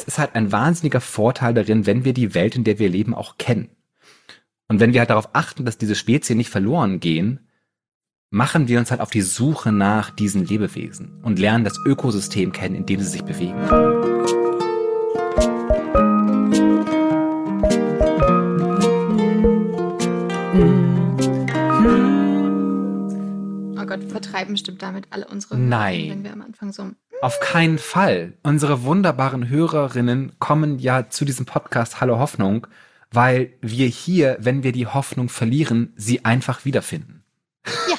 es ist halt ein wahnsinniger Vorteil darin, wenn wir die Welt, in der wir leben, auch kennen. Und wenn wir halt darauf achten, dass diese Spezien nicht verloren gehen, machen wir uns halt auf die Suche nach diesen Lebewesen und lernen das Ökosystem kennen, in dem sie sich bewegen. Oh Gott, vertreiben bestimmt damit alle unsere Nein. Wenn wir am Anfang so. Auf keinen Fall. Unsere wunderbaren Hörerinnen kommen ja zu diesem Podcast Hallo Hoffnung, weil wir hier, wenn wir die Hoffnung verlieren, sie einfach wiederfinden. Ja.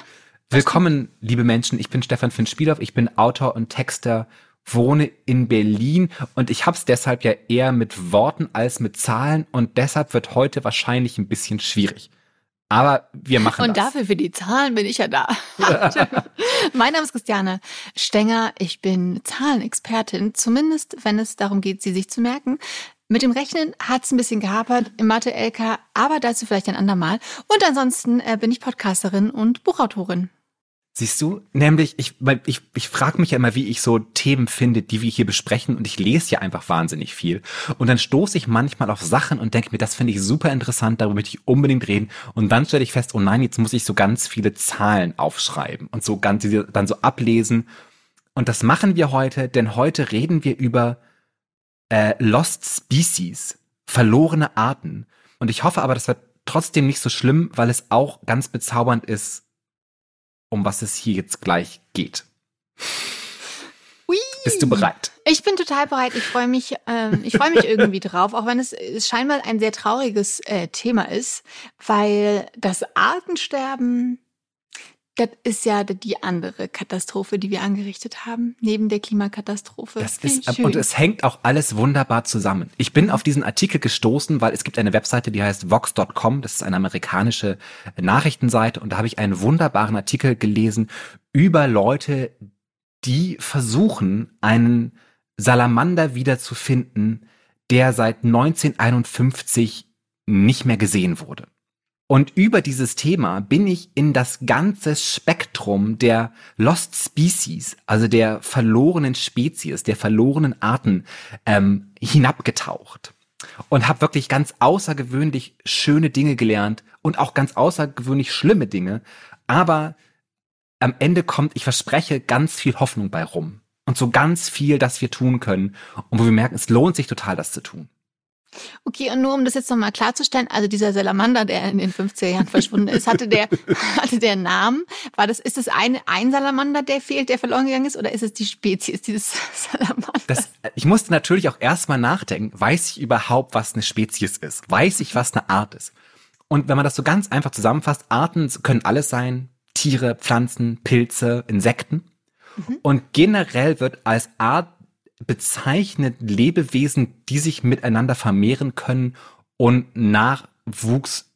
Willkommen, liebe Menschen. Ich bin Stefan Finn Spielhoff. Ich bin Autor und Texter, wohne in Berlin und ich hab's deshalb ja eher mit Worten als mit Zahlen und deshalb wird heute wahrscheinlich ein bisschen schwierig. Aber wir machen Und das. dafür für die Zahlen bin ich ja da. mein Name ist Christiane Stenger. Ich bin Zahlenexpertin, zumindest wenn es darum geht, sie sich zu merken. Mit dem Rechnen hat es ein bisschen gehapert im Mathe-LK, aber dazu vielleicht ein andermal. Und ansonsten äh, bin ich Podcasterin und Buchautorin. Siehst du? Nämlich, ich, weil ich, ich frage mich ja immer, wie ich so Themen finde, die wir hier besprechen und ich lese ja einfach wahnsinnig viel. Und dann stoße ich manchmal auf Sachen und denke mir, das finde ich super interessant, darüber möchte ich unbedingt reden. Und dann stelle ich fest, oh nein, jetzt muss ich so ganz viele Zahlen aufschreiben und so ganz, dann so ablesen. Und das machen wir heute, denn heute reden wir über äh, Lost Species, verlorene Arten. Und ich hoffe aber, das wird trotzdem nicht so schlimm, weil es auch ganz bezaubernd ist, um was es hier jetzt gleich geht. Hui. Bist du bereit? Ich bin total bereit. Ich freue mich, ähm, ich freue mich irgendwie drauf, auch wenn es, es scheinbar ein sehr trauriges äh, Thema ist, weil das Artensterben, das ist ja die andere Katastrophe, die wir angerichtet haben, neben der Klimakatastrophe. Das ist, schön. und es hängt auch alles wunderbar zusammen. Ich bin auf diesen Artikel gestoßen, weil es gibt eine Webseite, die heißt vox.com. Das ist eine amerikanische Nachrichtenseite. Und da habe ich einen wunderbaren Artikel gelesen über Leute, die versuchen, einen Salamander wiederzufinden, der seit 1951 nicht mehr gesehen wurde. Und über dieses Thema bin ich in das ganze Spektrum der Lost Species, also der verlorenen Spezies, der verlorenen Arten ähm, hinabgetaucht und habe wirklich ganz außergewöhnlich schöne Dinge gelernt und auch ganz außergewöhnlich schlimme Dinge. Aber am Ende kommt, ich verspreche, ganz viel Hoffnung bei rum und so ganz viel, das wir tun können und wo wir merken, es lohnt sich total, das zu tun. Okay, und nur um das jetzt nochmal klarzustellen, also dieser Salamander, der in den 50er Jahren verschwunden ist, hatte der, hatte der Namen? War das, ist es ein, ein Salamander, der fehlt, der verloren gegangen ist, oder ist es die Spezies dieses Salamanders? Das, ich musste natürlich auch erstmal nachdenken, weiß ich überhaupt, was eine Spezies ist? Weiß ich, was eine Art ist? Und wenn man das so ganz einfach zusammenfasst, Arten können alles sein, Tiere, Pflanzen, Pilze, Insekten. Und generell wird als Art bezeichnet Lebewesen, die sich miteinander vermehren können und Nachwuchs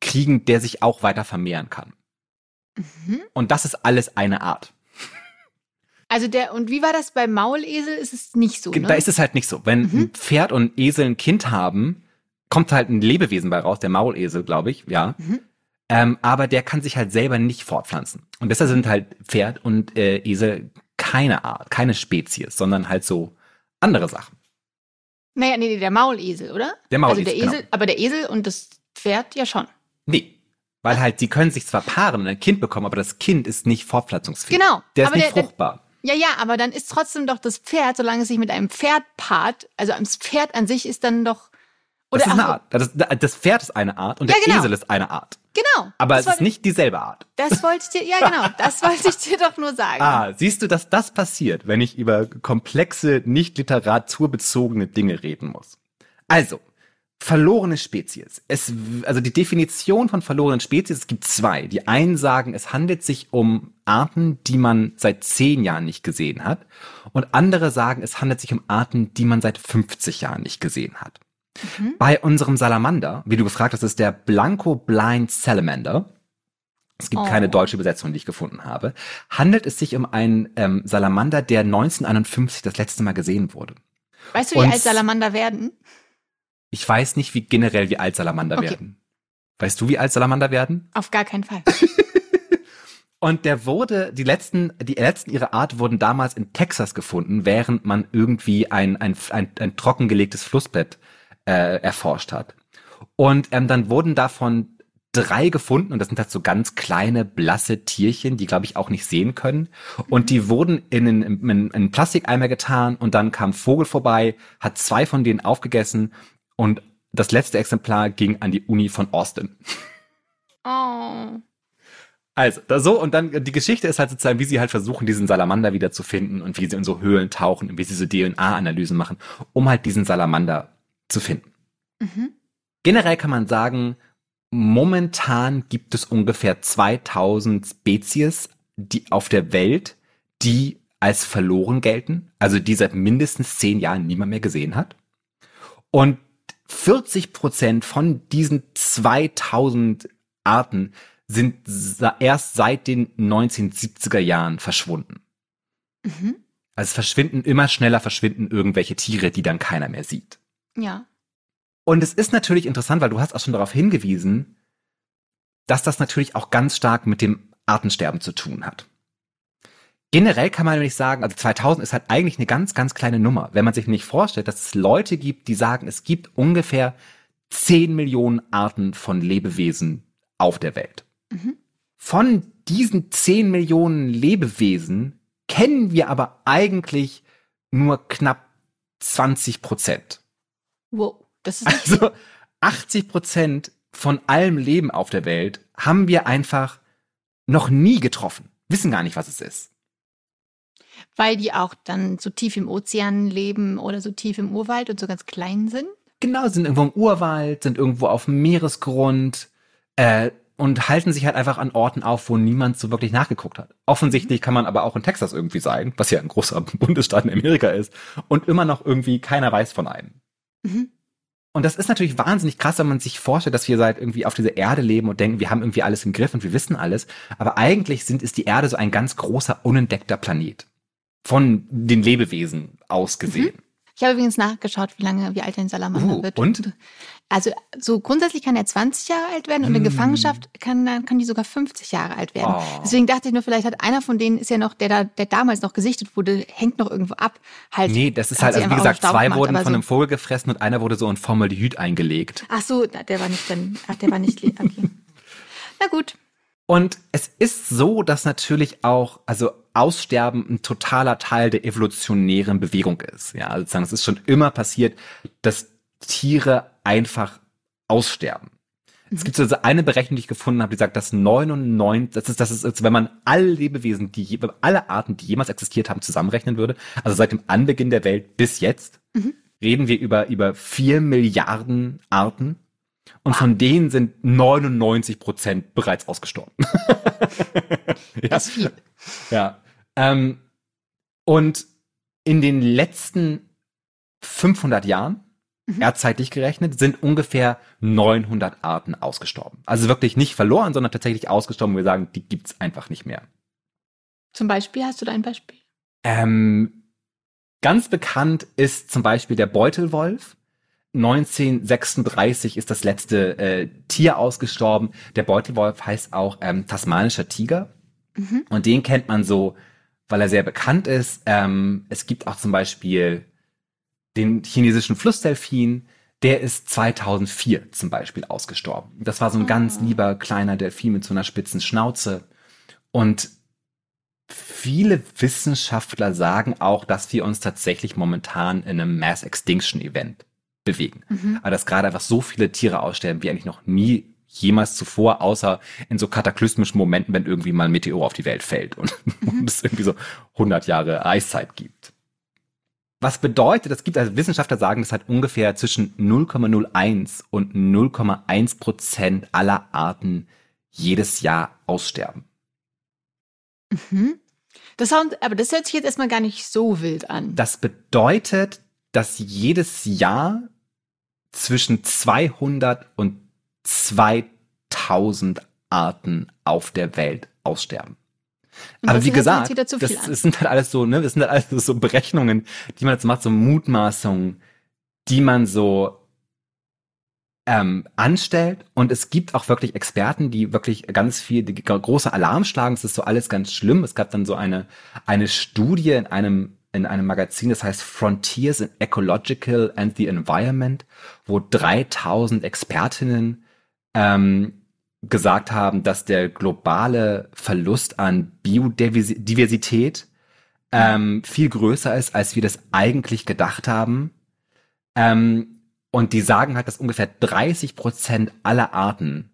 kriegen, der sich auch weiter vermehren kann. Mhm. Und das ist alles eine Art. Also der, und wie war das bei Maulesel? Ist es nicht so, ne? Da ist es halt nicht so. Wenn ein Pferd und ein Esel ein Kind haben, kommt halt ein Lebewesen bei raus, der Maulesel, glaube ich, ja. Mhm. Ähm, aber der kann sich halt selber nicht fortpflanzen. Und deshalb sind halt Pferd und äh, Esel keine Art, keine Spezies, sondern halt so andere Sachen. Naja, nee, nee, der Maulesel, oder? Der Maulesel, Also der Esel, genau. aber der Esel und das Pferd ja schon. Nee. Weil halt, die können sich zwar paaren und ein Kind bekommen, aber das Kind ist nicht fortpflanzungsfähig. Genau, Der ist nicht der- der- fruchtbar. Ja, ja, aber dann ist trotzdem doch das Pferd, solange es sich mit einem Pferd paart, also das Pferd an sich ist dann doch. Das ist eine Art. Das, das Pferd ist eine Art und Ja, der genau. Esel ist eine Art. Genau. Aber es ist nicht dieselbe Art. Das wollte ich dir, ja genau, das wollte ich dir doch nur sagen. Ah, siehst du, dass das passiert, wenn ich über komplexe, nicht literaturbezogene Dinge reden muss? Also, verlorene Spezies. Es, also die Definition von verlorenen Spezies, es gibt zwei. Die einen sagen, es handelt sich um Arten, die man seit zehn Jahren nicht gesehen hat. Und andere sagen, es handelt sich um Arten, die man seit 50 Jahren nicht gesehen hat. Bei unserem Salamander, wie du gefragt hast, ist der Blanco Blind Salamander. Es gibt Oh. keine deutsche Übersetzung, die ich gefunden habe. Handelt es sich um einen ähm, Salamander, der 1951 das letzte Mal gesehen wurde. weißt du, wie und- alt Salamander werden? Ich weiß nicht, wie generell wie alt Salamander Okay. werden. Weißt du, wie alt Salamander werden? Auf gar keinen Fall. Und der wurde, die letzten, die letzten ihrer Art wurden damals in Texas gefunden, während man irgendwie ein, ein, ein, ein trockengelegtes Flussbett äh, erforscht hat. Und ähm, dann wurden davon drei gefunden und das sind halt so ganz kleine, blasse Tierchen, die glaube ich auch nicht sehen können. Und die wurden in einen, in, in einen Plastikeimer getan und dann kam Vogel vorbei, hat zwei von denen aufgegessen und das letzte Exemplar ging an die Uni von Austin. Oh. Also, da so, und dann die Geschichte ist halt sozusagen, wie sie halt versuchen, diesen Salamander wieder zu finden und wie sie in so Höhlen tauchen und wie sie so DNA-Analysen machen, um halt diesen Salamander zu finden. Mhm. Generell kann man sagen, momentan gibt es ungefähr 2000 Spezies, die auf der Welt, die als verloren gelten, also die seit mindestens zehn Jahren niemand mehr gesehen hat. Und 40 Prozent von diesen 2000 Arten sind erst seit den 1970er Jahren verschwunden. Mhm. Also es verschwinden immer schneller verschwinden irgendwelche Tiere, die dann keiner mehr sieht. Ja. Und es ist natürlich interessant, weil du hast auch schon darauf hingewiesen, dass das natürlich auch ganz stark mit dem Artensterben zu tun hat. Generell kann man nämlich sagen, also 2000 ist halt eigentlich eine ganz, ganz kleine Nummer. Wenn man sich nicht vorstellt, dass es Leute gibt, die sagen, es gibt ungefähr 10 Millionen Arten von Lebewesen auf der Welt. Mhm. Von diesen 10 Millionen Lebewesen kennen wir aber eigentlich nur knapp 20 Prozent. Wow, das ist Also 80 Prozent von allem Leben auf der Welt haben wir einfach noch nie getroffen. Wissen gar nicht, was es ist. Weil die auch dann so tief im Ozean leben oder so tief im Urwald und so ganz klein sind. Genau, sind irgendwo im Urwald, sind irgendwo auf dem Meeresgrund äh, und halten sich halt einfach an Orten auf, wo niemand so wirklich nachgeguckt hat. Offensichtlich kann man aber auch in Texas irgendwie sein, was ja ein großer Bundesstaat in Amerika ist, und immer noch irgendwie keiner weiß von einem. Mhm. Und das ist natürlich wahnsinnig krass, wenn man sich vorstellt, dass wir seit irgendwie auf dieser Erde leben und denken, wir haben irgendwie alles im Griff und wir wissen alles. Aber eigentlich sind, ist die Erde so ein ganz großer, unentdeckter Planet. Von den Lebewesen aus gesehen. Ich habe übrigens nachgeschaut, wie lange, wie alt ein Salamander Uh, wird. und? Also so grundsätzlich kann er 20 Jahre alt werden und in Mm. Gefangenschaft kann, dann kann die sogar 50 Jahre alt werden. Oh. Deswegen dachte ich nur, vielleicht hat einer von denen ist ja noch, der da, der damals noch gesichtet wurde, hängt noch irgendwo ab. Halt, Nee, das ist halt, also wie gesagt, zwei gemacht, wurden von so- einem Vogel gefressen und einer wurde so in Formaldehyd eingelegt. Ach so, der war nicht dann, ach, der war nicht, okay. Na gut. Und es ist so, dass natürlich auch, also Aussterben ein totaler Teil der evolutionären Bewegung ist. Ja, also sozusagen, es ist schon immer passiert, dass Tiere einfach aussterben. Es gibt so also eine Berechnung, die ich gefunden habe, die sagt, dass 99, das ist, das ist, also wenn man alle Lebewesen, die, alle Arten, die jemals existiert haben, zusammenrechnen würde, also seit dem Anbeginn der Welt bis jetzt, Mhm. reden wir über, über vier Milliarden Arten. Und von denen sind 99 Prozent bereits ausgestorben. ja. Das viel. Ja. Ähm, und in den letzten 500 Jahren, Mhm. erdzeitlich gerechnet, sind ungefähr 900 Arten ausgestorben. Also wirklich nicht verloren, sondern tatsächlich ausgestorben. Wir sagen, die gibt's einfach nicht mehr. Zum Beispiel, hast du da ein Beispiel? Ähm, ganz bekannt ist zum Beispiel der Beutelwolf. 1936 ist das letzte äh, Tier ausgestorben. Der Beutelwolf heißt auch ähm, tasmanischer Tiger. Mhm. Und den kennt man so, weil er sehr bekannt ist. Ähm, es gibt auch zum Beispiel den chinesischen Flussdelfin. Der ist 2004 zum Beispiel ausgestorben. Das war so ein ganz Oh. lieber kleiner Delfin mit so einer spitzen Schnauze. Und viele Wissenschaftler sagen auch, dass wir uns tatsächlich momentan in einem Mass Extinction Event bewegen. Mhm. Aber dass gerade einfach so viele Tiere aussterben, wie eigentlich noch nie jemals zuvor, außer in so kataklysmischen Momenten, wenn irgendwie mal ein Meteor auf die Welt fällt und, und es irgendwie so 100 Jahre Eiszeit gibt. Was bedeutet, es gibt also Wissenschaftler sagen, dass halt ungefähr zwischen 0,01 und 0,1 Prozent aller Arten jedes Jahr aussterben. Mhm. Das sound, aber das hört sich jetzt erstmal gar nicht so wild an. Das bedeutet, dass jedes Jahr zwischen 200 und 2000 Arten auf der Welt aussterben. Und Aber wie gesagt, das, das sind halt alles so, ne, das sind halt alles so Berechnungen, die man jetzt macht, so Mutmaßungen, die man so ähm, anstellt. Und es gibt auch wirklich Experten, die wirklich ganz viel, die große Alarm schlagen. Es ist so alles ganz schlimm. Es gab dann so eine, eine Studie in einem in einem Magazin, das heißt Frontiers in Ecological and the Environment, wo 3000 Expertinnen ähm, gesagt haben, dass der globale Verlust an Biodiversität ähm, viel größer ist, als wir das eigentlich gedacht haben. Ähm, und die sagen halt, dass ungefähr 30 Prozent aller Arten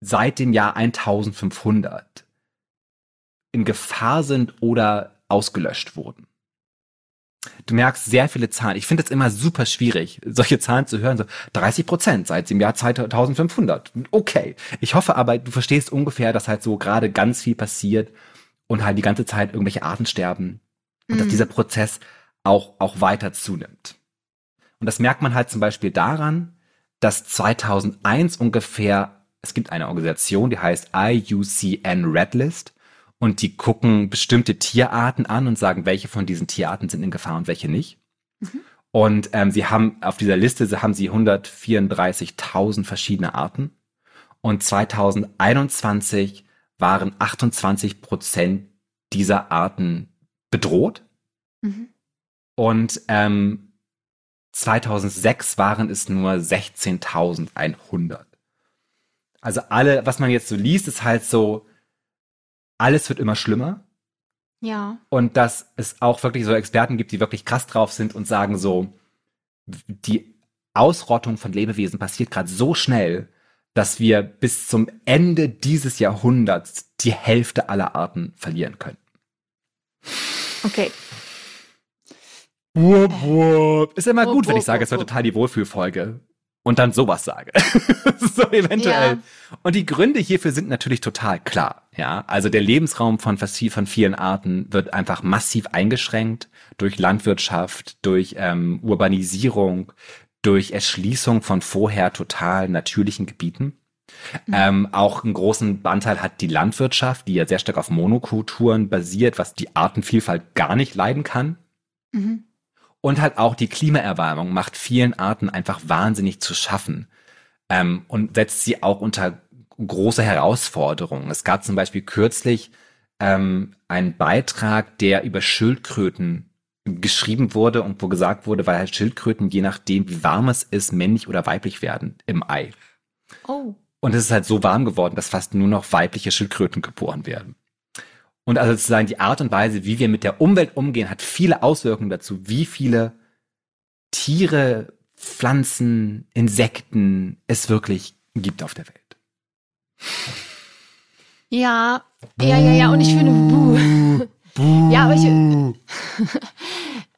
seit dem Jahr 1500 in Gefahr sind oder ausgelöscht wurden. Du merkst sehr viele Zahlen. Ich finde es immer super schwierig, solche Zahlen zu hören. So 30 Prozent seit dem Jahr 2500. Okay. Ich hoffe aber, du verstehst ungefähr, dass halt so gerade ganz viel passiert und halt die ganze Zeit irgendwelche Arten sterben und dass mhm. dieser Prozess auch, auch weiter zunimmt. Und das merkt man halt zum Beispiel daran, dass 2001 ungefähr, es gibt eine Organisation, die heißt IUCN Red List und die gucken bestimmte Tierarten an und sagen, welche von diesen Tierarten sind in Gefahr und welche nicht. Mhm. Und ähm, sie haben auf dieser Liste haben sie 134.000 verschiedene Arten. Und 2021 waren 28 Prozent dieser Arten bedroht. Mhm. Und ähm, 2006 waren es nur 16.100. Also alle, was man jetzt so liest, ist halt so, alles wird immer schlimmer. Ja. Und dass es auch wirklich so Experten gibt, die wirklich krass drauf sind und sagen so, die Ausrottung von Lebewesen passiert gerade so schnell, dass wir bis zum Ende dieses Jahrhunderts die Hälfte aller Arten verlieren können. Okay. Wupp, wupp. Ist immer gut, wenn ich sage, es war total die Wohlfühlfolge und dann sowas sage. so eventuell. Ja. Und die Gründe hierfür sind natürlich total klar. Ja, also der Lebensraum von, von vielen Arten wird einfach massiv eingeschränkt durch Landwirtschaft, durch ähm, Urbanisierung, durch Erschließung von vorher total natürlichen Gebieten. Mhm. Ähm, auch einen großen Anteil hat die Landwirtschaft, die ja sehr stark auf Monokulturen basiert, was die Artenvielfalt gar nicht leiden kann. Mhm. Und halt auch die Klimaerwärmung macht vielen Arten einfach wahnsinnig zu schaffen ähm, und setzt sie auch unter große Herausforderungen. Es gab zum Beispiel kürzlich ähm, einen Beitrag, der über Schildkröten geschrieben wurde und wo gesagt wurde, weil halt Schildkröten, je nachdem, wie warm es ist, männlich oder weiblich werden im Ei. Oh. Und es ist halt so warm geworden, dass fast nur noch weibliche Schildkröten geboren werden. Und also sozusagen die Art und Weise, wie wir mit der Umwelt umgehen, hat viele Auswirkungen dazu, wie viele Tiere, Pflanzen, Insekten es wirklich gibt auf der Welt. Ja, ja, ja, ja. Und ich finde, buh. buh. Ja, aber ich.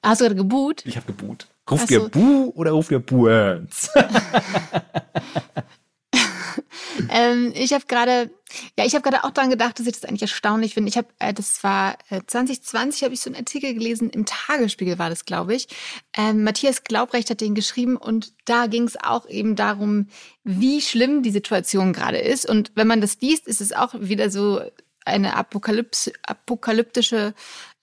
Hast du gerade geboot? Ich habe geboot. Ruf dir Buh oder ruf dir Buhens? ähm, ich habe gerade, ja, ich habe gerade auch daran gedacht, dass ich das eigentlich erstaunlich finde. Ich habe, äh, das war äh, 2020, habe ich so einen Artikel gelesen, im Tagesspiegel war das, glaube ich. Ähm, Matthias Glaubrecht hat den geschrieben und da ging es auch eben darum, wie schlimm die Situation gerade ist. Und wenn man das liest, ist es auch wieder so eine Apokalypse, apokalyptische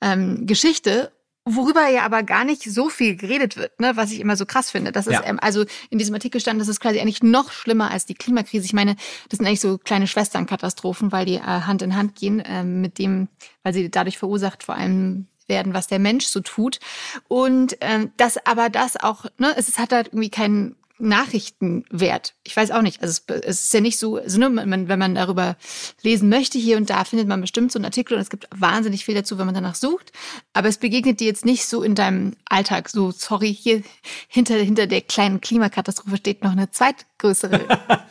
ähm, Geschichte Worüber ja aber gar nicht so viel geredet wird, ne, was ich immer so krass finde. Das ist, ja. ähm, also in diesem Artikel stand, das ist quasi eigentlich noch schlimmer als die Klimakrise. Ich meine, das sind eigentlich so kleine Schwesternkatastrophen, weil die äh, Hand in Hand gehen, äh, mit dem, weil sie dadurch verursacht vor allem werden, was der Mensch so tut. Und ähm, das aber das auch, ne, es hat halt irgendwie keinen Nachrichtenwert. Ich weiß auch nicht. Also es, es ist ja nicht so, also nur man, wenn man darüber lesen möchte, hier und da findet man bestimmt so einen Artikel und es gibt wahnsinnig viel dazu, wenn man danach sucht. Aber es begegnet dir jetzt nicht so in deinem Alltag. So, sorry, hier hinter, hinter der kleinen Klimakatastrophe steht noch eine zweitgrößere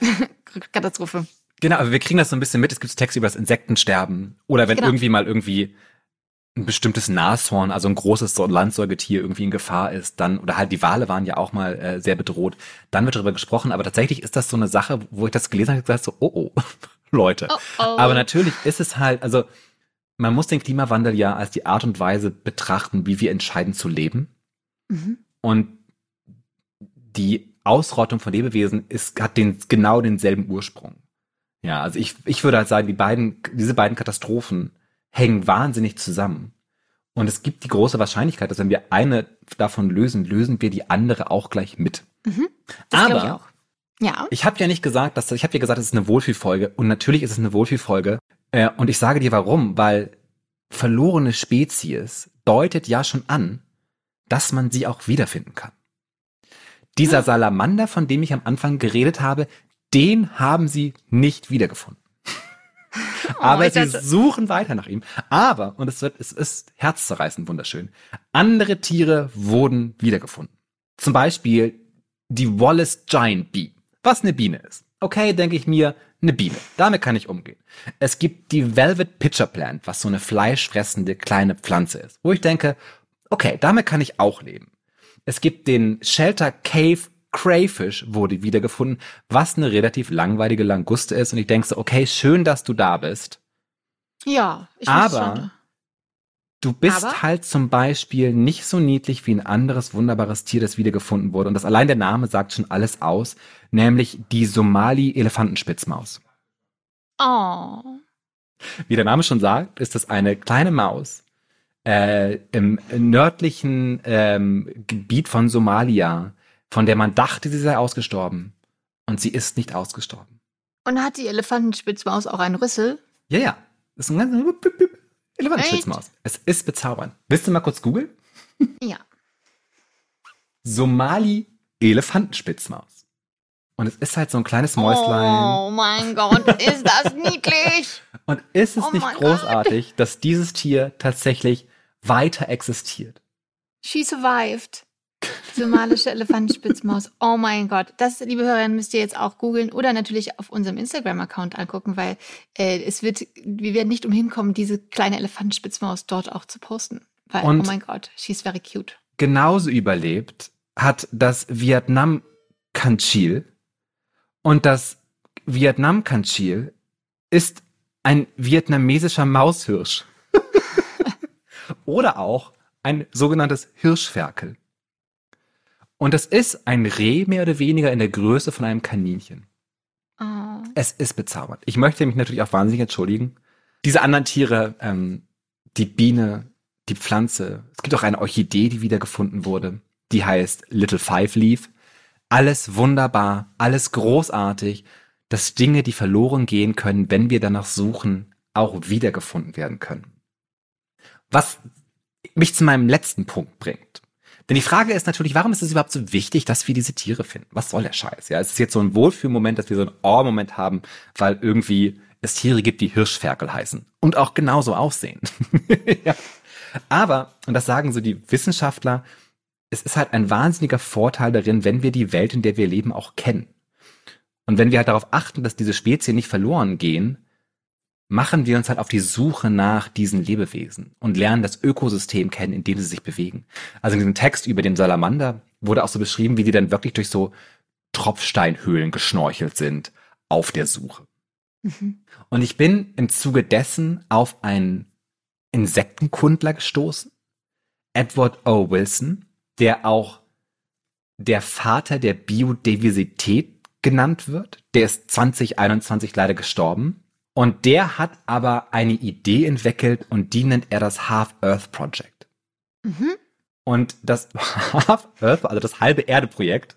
Katastrophe. Genau, aber wir kriegen das so ein bisschen mit. Es gibt Texte über das Insektensterben oder wenn genau. irgendwie mal irgendwie ein bestimmtes Nashorn, also ein großes Landsäugetier irgendwie in Gefahr ist, dann, oder halt die Wale waren ja auch mal äh, sehr bedroht, dann wird darüber gesprochen, aber tatsächlich ist das so eine Sache, wo ich das gelesen habe, gesagt so, oh oh, Leute. Oh, oh. Aber natürlich ist es halt, also man muss den Klimawandel ja als die Art und Weise betrachten, wie wir entscheiden zu leben. Mhm. Und die Ausrottung von Lebewesen ist, hat den, genau denselben Ursprung. Ja, also ich, ich würde halt sagen, die beiden, diese beiden Katastrophen hängen wahnsinnig zusammen. Und es gibt die große Wahrscheinlichkeit, dass wenn wir eine davon lösen, lösen wir die andere auch gleich mit. Mhm, Aber Ja. Ich habe ja nicht gesagt, dass ich habe ja gesagt, es ist eine Wohlfühlfolge und natürlich ist es eine Wohlfühlfolge äh, und ich sage dir warum, weil verlorene Spezies deutet ja schon an, dass man sie auch wiederfinden kann. Dieser Ja. Salamander, von dem ich am Anfang geredet habe, den haben sie nicht wiedergefunden. Aber Oh, ich sie dachte- suchen weiter nach ihm. Aber, und es wird, es ist herzzerreißend wunderschön, andere Tiere wurden wiedergefunden. Zum Beispiel die Wallace Giant Bee, was eine Biene ist. Okay, denke ich mir, eine Biene. Damit kann ich umgehen. Es gibt die Velvet Pitcher Plant, was so eine fleischfressende kleine Pflanze ist, wo ich denke, okay, damit kann ich auch leben. Es gibt den Shelter Cave Crayfish wurde wiedergefunden, was eine relativ langweilige Languste ist. Und ich denke so, okay, schön, dass du da bist. Ja, ich Aber schon. Du bist Aber? halt zum Beispiel nicht so niedlich wie ein anderes wunderbares Tier, das wiedergefunden wurde. Und das allein der Name sagt schon alles aus, nämlich die Somali-Elefantenspitzmaus. Oh. Wie der Name schon sagt, ist das eine kleine Maus äh, im nördlichen ähm, Gebiet von Somalia, von der man dachte, sie sei ausgestorben. Und sie ist nicht ausgestorben. Und hat die Elefantenspitzmaus auch einen Rüssel? Ja, ja. Das ist ein ganz Elefantenspitzmaus. Es ist bezaubernd. Willst du mal kurz googeln? Ja. Somali Elefantenspitzmaus. Und es ist halt so ein kleines Mäuslein. Oh mein Gott, ist das niedlich! Und ist es Oh nicht großartig, dass dieses Tier tatsächlich weiter existiert? She survived. Somalische Elefantenspitzmaus. Oh mein Gott. Das, liebe Hörerinnen, müsst ihr jetzt auch googeln oder natürlich auf unserem Instagram-Account angucken, weil äh, es wird, wir werden nicht umhin kommen, diese kleine Elefantenspitzmaus dort auch zu posten. Weil, Und- oh mein Gott, she's very cute. Genauso überlebt hat das Vietnam Kanchil. Und das Vietnam Kanchil ist ein vietnamesischer Maushirsch. Oder auch ein sogenanntes Hirschferkel. Und es ist ein Reh mehr oder weniger in der Größe von einem Kaninchen. Oh. Es ist bezaubernd. Ich möchte mich natürlich auch wahnsinnig entschuldigen. Diese anderen Tiere, ähm, die Biene, die Pflanze, es gibt auch eine Orchidee, die wiedergefunden wurde, die heißt Little Five Leaf. Alles wunderbar, alles großartig, dass Dinge, die verloren gehen können, wenn wir danach suchen, auch wiedergefunden werden können. Was mich zu meinem letzten Punkt bringt. Denn die Frage ist natürlich, warum ist es überhaupt so wichtig, dass wir diese Tiere finden? Was soll der Scheiß? Ja, es ist jetzt so ein Wohlfühlmoment, dass wir so einen Oh-Moment haben, weil irgendwie es Tiere gibt, die Hirschferkel heißen und auch genauso aussehen. ja. Aber, und das sagen so die Wissenschaftler, es ist halt ein wahnsinniger Vorteil darin, wenn wir die Welt, in der wir leben, auch kennen. Und wenn wir halt darauf achten, dass diese Spezien nicht verloren gehen, machen wir uns halt auf die Suche nach diesen Lebewesen und lernen das Ökosystem kennen, in dem sie sich bewegen. Also in diesem Text über den Salamander wurde auch so beschrieben, wie die dann wirklich durch so Tropfsteinhöhlen geschnorchelt sind auf der Suche. Mhm. Und ich bin im Zuge dessen auf einen Insektenkundler gestoßen, Edward O. Wilson, der auch der Vater der Biodiversität genannt wird. Der ist 2021 leider gestorben. Und der hat aber eine Idee entwickelt und die nennt er das Half Earth Project. Mhm. Und das Half Earth, also das halbe Erde Projekt,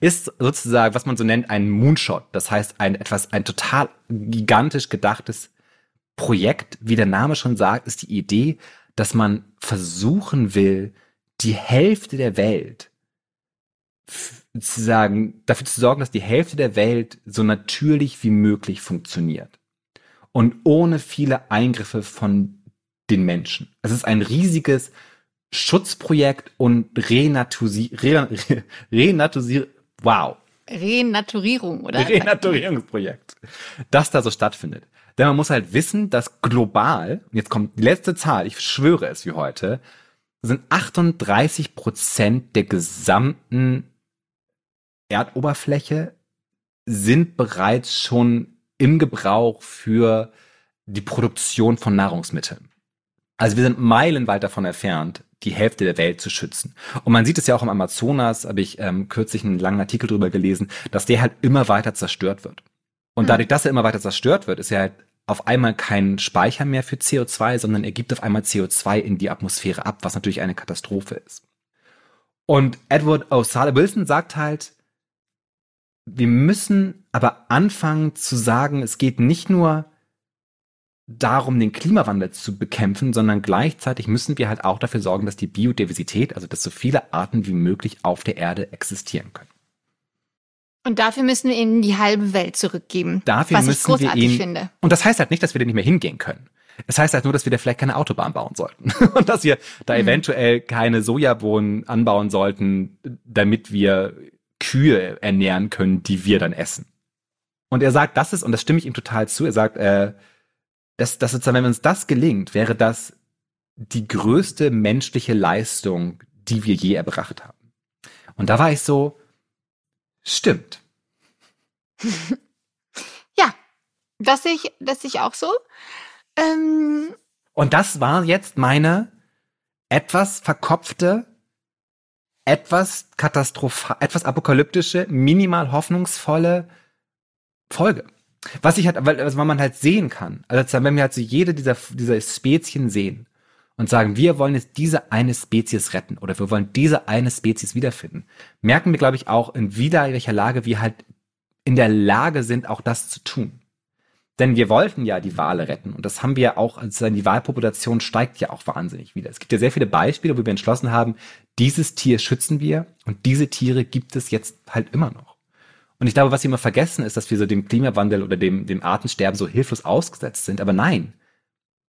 ist sozusagen, was man so nennt, ein Moonshot. Das heißt, ein etwas, ein total gigantisch gedachtes Projekt. Wie der Name schon sagt, ist die Idee, dass man versuchen will, die Hälfte der Welt f- zu sagen, dafür zu sorgen, dass die Hälfte der Welt so natürlich wie möglich funktioniert. Und ohne viele Eingriffe von den Menschen. Es ist ein riesiges Schutzprojekt und Renatusi Re Re Renatusi wow, Renaturierung, oder? Renaturierungsprojekt, das da so stattfindet. Denn man muss halt wissen, dass global, und jetzt kommt die letzte Zahl, ich schwöre es wie heute, sind 38 Prozent der gesamten Erdoberfläche sind bereits schon im Gebrauch für die Produktion von Nahrungsmitteln. Also wir sind meilenweit davon entfernt, die Hälfte der Welt zu schützen. Und man sieht es ja auch im Amazonas, habe ich ähm, kürzlich einen langen Artikel drüber gelesen, dass der halt immer weiter zerstört wird. Und Hm. dadurch, dass er immer weiter zerstört wird, ist er halt auf einmal kein Speicher mehr für CO2, sondern er gibt auf einmal CO2 in die Atmosphäre ab, was natürlich eine Katastrophe ist. Und Edward O. Wilson sagt halt, wir müssen aber anfangen zu sagen, es geht nicht nur darum, den Klimawandel zu bekämpfen, sondern gleichzeitig müssen wir halt auch dafür sorgen, dass die Biodiversität, also dass so viele Arten wie möglich auf der Erde existieren können. Und dafür müssen wir ihnen die halbe Welt zurückgeben. Dafür was müssen wir ihnen, finde. Und das heißt halt nicht, dass wir da nicht mehr hingehen können. Es heißt halt nur, dass wir da vielleicht keine Autobahn bauen sollten. und dass wir da mhm. eventuell keine Sojabohnen anbauen sollten, damit wir Kühe ernähren können, die wir dann essen. Und er sagt, das ist, und das stimme ich ihm total zu, er sagt, äh, dass, dass sozusagen, wenn uns das gelingt, wäre das die größte menschliche Leistung, die wir je erbracht haben. Und da war ich so, stimmt. ja, das sehe ich, das sehe ich auch so. Ähm Und das war jetzt meine etwas verkopfte, etwas katastrophal, etwas apokalyptische, minimal hoffnungsvolle Folge. Was ich halt, weil, also, weil man halt sehen kann, also wenn wir halt so jede dieser, dieser Spezien sehen und sagen, wir wollen jetzt diese eine Spezies retten oder wir wollen diese eine Spezies wiederfinden, merken wir, glaube ich, auch in wieder welcher Lage wir halt in der Lage sind, auch das zu tun. Denn wir wollten ja die Wale retten und das haben wir auch, also die Wahlpopulation steigt ja auch wahnsinnig wieder. Es gibt ja sehr viele Beispiele, wo wir entschlossen haben, dieses Tier schützen wir und diese Tiere gibt es jetzt halt immer noch. Und ich glaube, was sie immer vergessen, ist, dass wir so dem Klimawandel oder dem, dem Artensterben so hilflos ausgesetzt sind. Aber nein,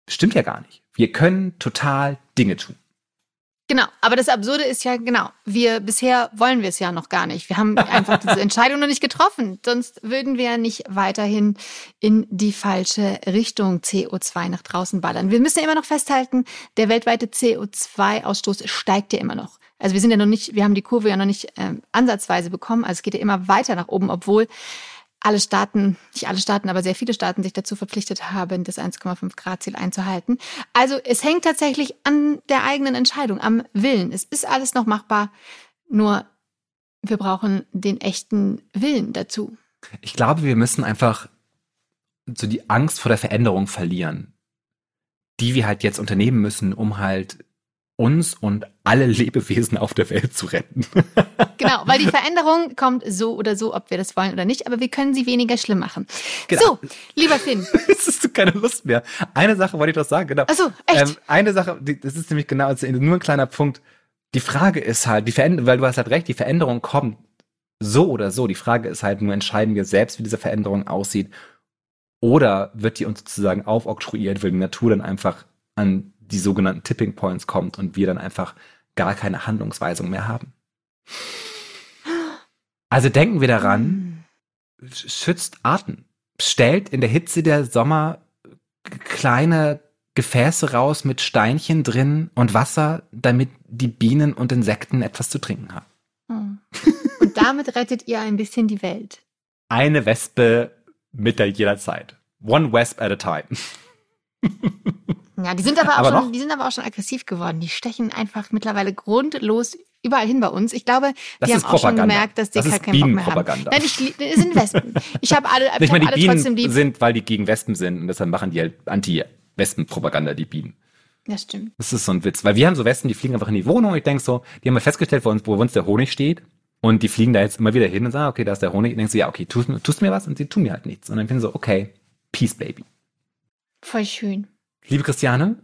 stimmt ja gar nicht. Wir können total Dinge tun. Genau, aber das Absurde ist ja, genau, wir bisher wollen wir es ja noch gar nicht. Wir haben einfach diese Entscheidung noch nicht getroffen. Sonst würden wir ja nicht weiterhin in die falsche Richtung CO2 nach draußen ballern. Wir müssen ja immer noch festhalten, der weltweite CO2-Ausstoß steigt ja immer noch. Also wir sind ja noch nicht, wir haben die Kurve ja noch nicht ähm, ansatzweise bekommen. Also es geht ja immer weiter nach oben, obwohl alle Staaten, nicht alle Staaten, aber sehr viele Staaten sich dazu verpflichtet haben, das 1,5 Grad Ziel einzuhalten. Also es hängt tatsächlich an der eigenen Entscheidung, am Willen. Es ist alles noch machbar, nur wir brauchen den echten Willen dazu. Ich glaube, wir müssen einfach so die Angst vor der Veränderung verlieren, die wir halt jetzt unternehmen müssen, um halt uns und alle Lebewesen auf der Welt zu retten. genau, weil die Veränderung kommt so oder so, ob wir das wollen oder nicht, aber wir können sie weniger schlimm machen. Genau. So, lieber Finn. Es ist keine Lust mehr. Eine Sache wollte ich doch sagen, genau. Ach so, echt? Ähm, eine Sache, das ist nämlich genau, nur ein kleiner Punkt. Die Frage ist halt, die Veränderung, weil du hast halt recht, die Veränderung kommt so oder so. Die Frage ist halt nur, entscheiden wir selbst, wie diese Veränderung aussieht, oder wird die uns sozusagen aufoktroyiert, weil die Natur dann einfach an die sogenannten Tipping Points kommt und wir dann einfach gar keine Handlungsweisung mehr haben. Also denken wir daran, schützt Arten, stellt in der Hitze der Sommer kleine Gefäße raus mit Steinchen drin und Wasser, damit die Bienen und Insekten etwas zu trinken haben. Hm. Und damit rettet ihr ein bisschen die Welt. Eine Wespe mit der jeder Zeit. One Wesp at a time. Ja, die sind aber, auch aber schon, die sind aber auch schon aggressiv geworden. Die stechen einfach mittlerweile grundlos überall hin bei uns. Ich glaube, das die haben auch schon gemerkt, dass die das keinen Bock mehr haben. Nein, ich, das sind Wespen. Ich habe alle, ich, ich meine, die alle Bienen lieb. sind, weil die gegen Wespen sind und deshalb machen die halt Anti-Wespen-Propaganda, die Bienen. Das stimmt. Das ist so ein Witz, weil wir haben so Wespen, die fliegen einfach in die Wohnung. Ich denke so, die haben wir festgestellt, wo uns, wo uns der Honig steht. Und die fliegen da jetzt immer wieder hin und sagen, okay, da ist der Honig. Und denkst du, ja, okay, tust, tust mir was? Und sie tun mir halt nichts. Und dann finden so, okay, Peace, Baby. Voll schön. Liebe Christiane.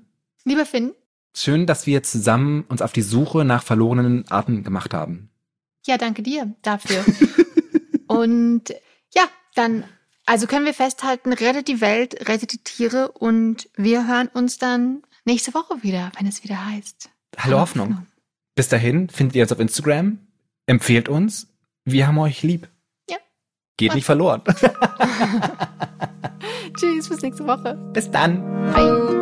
Lieber Finn. Schön, dass wir zusammen uns auf die Suche nach verlorenen Arten gemacht haben. Ja, danke dir dafür. und ja, dann, also können wir festhalten, rettet die Welt, rettet die Tiere und wir hören uns dann nächste Woche wieder, wenn es wieder heißt. Hallo Hoffnung. Hoffnung. Bis dahin findet ihr uns auf Instagram, empfehlt uns, wir haben euch lieb. Ja. Geht nicht verloren. Tschüss, bis nächste Woche. Bis dann. Bye.